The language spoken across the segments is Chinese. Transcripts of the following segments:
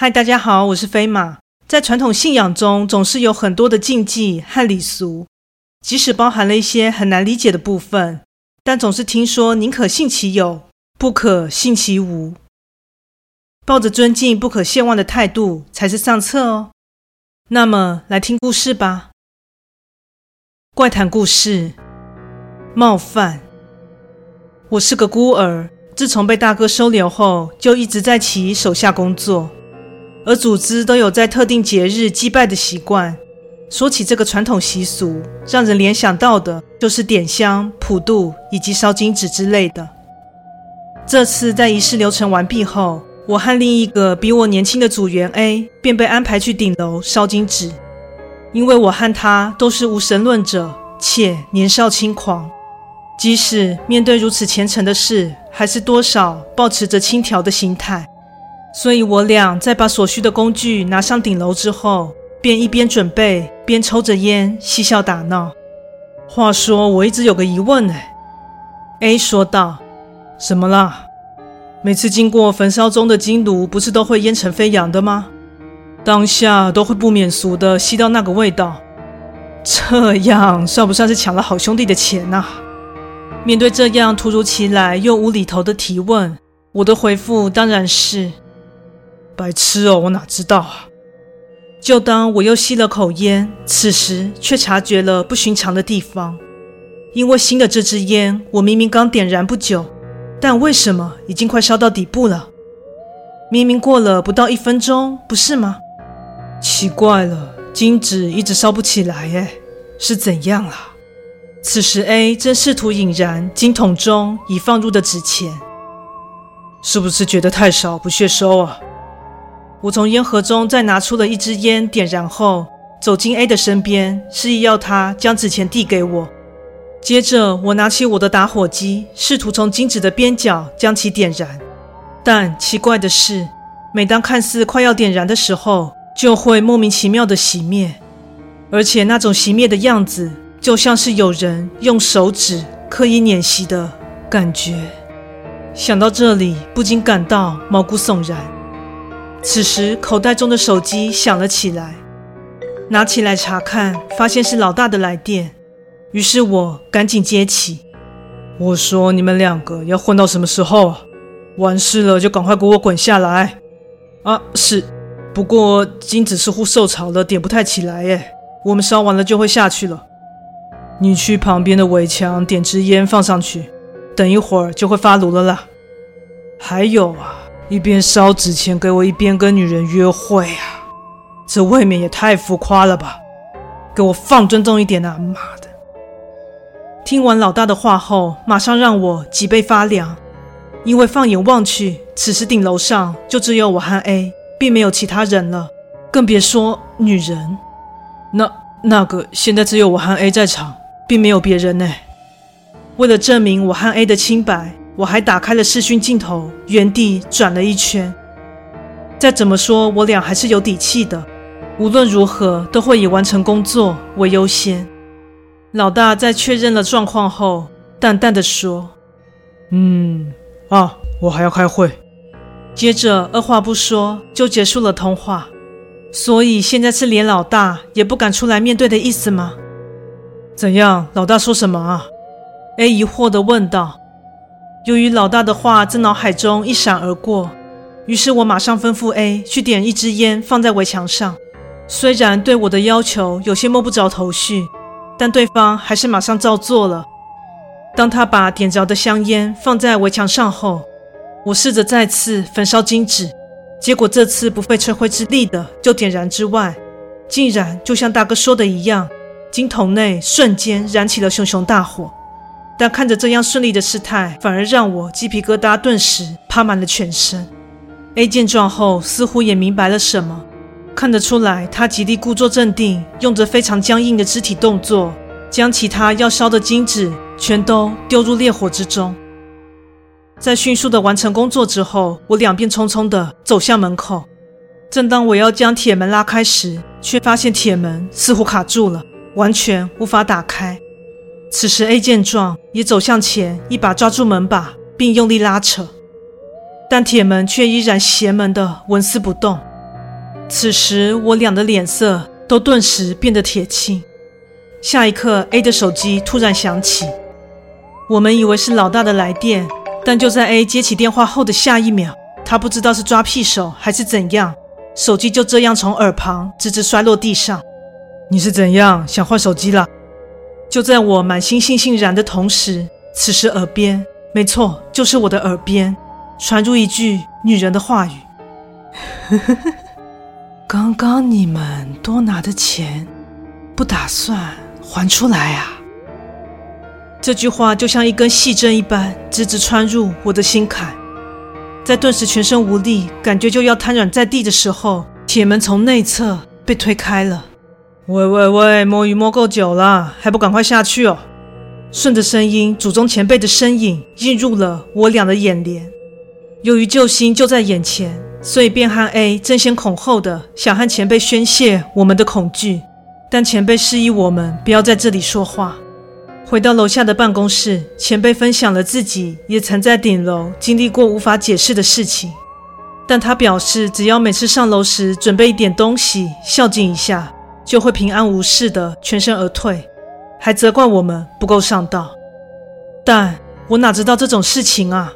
嗨，大家好，我是飞马。在传统信仰中，总是有很多的禁忌和礼俗，即使包含了一些很难理解的部分，但总是听说宁可信其有，不可信其无。抱着尊敬、不可亵玩的态度才是上策哦。那么，来听故事吧。怪谈故事：冒犯。我是个孤儿，自从被大哥收留后，就一直在其手下工作。而组织都有在特定节日祭拜的习惯。说起这个传统习俗，让人联想到的就是点香、普渡以及烧金纸之类的。这次在仪式流程完毕后，我和另一个比我年轻的组员 A 便被安排去顶楼烧金纸。因为我和他都是无神论者，且年少轻狂，即使面对如此虔诚的事，还是多少保持着轻佻的心态。所以，我俩在把所需的工具拿上顶楼之后，便一边准备，边抽着烟，嬉笑打闹。话说，我一直有个疑问呢。A 说道：“什么啦？每次经过焚烧中的金炉，不是都会烟尘飞扬的吗？当下都会不免俗的吸到那个味道，这样算不算是抢了好兄弟的钱呐？”面对这样突如其来又无厘头的提问，我的回复当然是。白痴哦，我哪知道啊！就当我又吸了口烟，此时却察觉了不寻常的地方。因为新的这支烟，我明明刚点燃不久，但为什么已经快烧到底部了？明明过了不到一分钟，不是吗？奇怪了，金纸一直烧不起来，哎，是怎样啊？此时 A 正试图引燃金桶中已放入的纸钱，是不是觉得太少不屑收啊？我从烟盒中再拿出了一支烟，点燃后走进 A 的身边，示意要他将纸钱递给我。接着，我拿起我的打火机，试图从金纸的边角将其点燃。但奇怪的是，每当看似快要点燃的时候，就会莫名其妙的熄灭，而且那种熄灭的样子，就像是有人用手指刻意碾熄的感觉。想到这里，不禁感到毛骨悚然。此时，口袋中的手机响了起来，拿起来查看，发现是老大的来电。于是我赶紧接起。我说：“你们两个要混到什么时候？完事了就赶快给我滚下来！”啊，是。不过金子似乎受潮了，点不太起来耶。我们烧完了就会下去了。你去旁边的围墙点支烟放上去，等一会儿就会发炉了啦。还有啊。一边烧纸钱给我，一边跟女人约会啊！这未免也太浮夸了吧！给我放尊重一点啊！妈的！听完老大的话后，马上让我脊背发凉，因为放眼望去，此时顶楼上就只有我和 A，并没有其他人了，更别说女人。那那个现在只有我和 A 在场，并没有别人呢。为了证明我和 A 的清白。我还打开了视讯镜头，原地转了一圈。再怎么说，我俩还是有底气的。无论如何，都会以完成工作为优先。老大在确认了状况后，淡淡的说：“嗯，啊，我还要开会。”接着二话不说就结束了通话。所以现在是连老大也不敢出来面对的意思吗？怎样？老大说什么啊？A 疑惑地问道。由于老大的话在脑海中一闪而过，于是我马上吩咐 A 去点一支烟放在围墙上。虽然对我的要求有些摸不着头绪，但对方还是马上照做了。当他把点着的香烟放在围墙上后，我试着再次焚烧金纸，结果这次不费吹灰之力的就点燃之外，竟然就像大哥说的一样，金桶内瞬间燃起了熊熊大火。但看着这样顺利的事态，反而让我鸡皮疙瘩顿时爬满了全身。A 见状后，似乎也明白了什么，看得出来，他极力故作镇定，用着非常僵硬的肢体动作，将其他要烧的金纸全都丢入烈火之中。在迅速的完成工作之后，我两便匆匆的走向门口。正当我要将铁门拉开时，却发现铁门似乎卡住了，完全无法打开。此时 A 见状，也走向前，一把抓住门把，并用力拉扯，但铁门却依然邪门的纹丝不动。此时我俩的脸色都顿时变得铁青。下一刻，A 的手机突然响起，我们以为是老大的来电，但就在 A 接起电话后的下一秒，他不知道是抓屁手还是怎样，手机就这样从耳旁直直摔落地上。你是怎样想换手机了？就在我满心悻悻然的同时，此时耳边，没错，就是我的耳边，传入一句女人的话语：“ 刚刚你们多拿的钱，不打算还出来啊？”这句话就像一根细针一般，直直穿入我的心坎。在顿时全身无力，感觉就要瘫软在地的时候，铁门从内侧被推开了。喂喂喂，摸鱼摸够久了，还不赶快下去哦！顺着声音，祖宗前辈的身影映入了我俩的眼帘。由于救星就在眼前，所以便和 A 争先恐后的想和前辈宣泄我们的恐惧，但前辈示意我们不要在这里说话。回到楼下的办公室，前辈分享了自己也曾在顶楼经历过无法解释的事情，但他表示只要每次上楼时准备一点东西孝敬一下。就会平安无事的全身而退，还责怪我们不够上道。但我哪知道这种事情啊！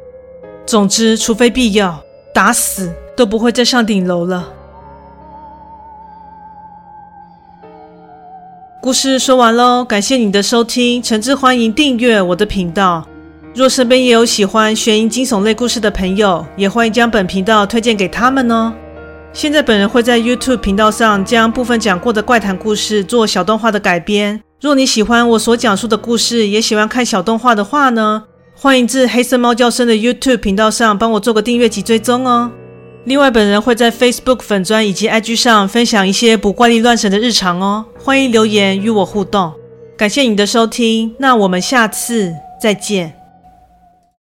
总之，除非必要，打死都不会再上顶楼了。故事说完喽，感谢你的收听，诚挚欢迎订阅我的频道。若身边也有喜欢悬疑惊悚类故事的朋友，也欢迎将本频道推荐给他们哦。现在本人会在 YouTube 频道上将部分讲过的怪谈故事做小动画的改编。若你喜欢我所讲述的故事，也喜欢看小动画的话呢，欢迎至黑色猫叫声的 YouTube 频道上帮我做个订阅及追踪哦。另外，本人会在 Facebook 粉专以及 IG 上分享一些不怪力乱神的日常哦，欢迎留言与我互动。感谢你的收听，那我们下次再见。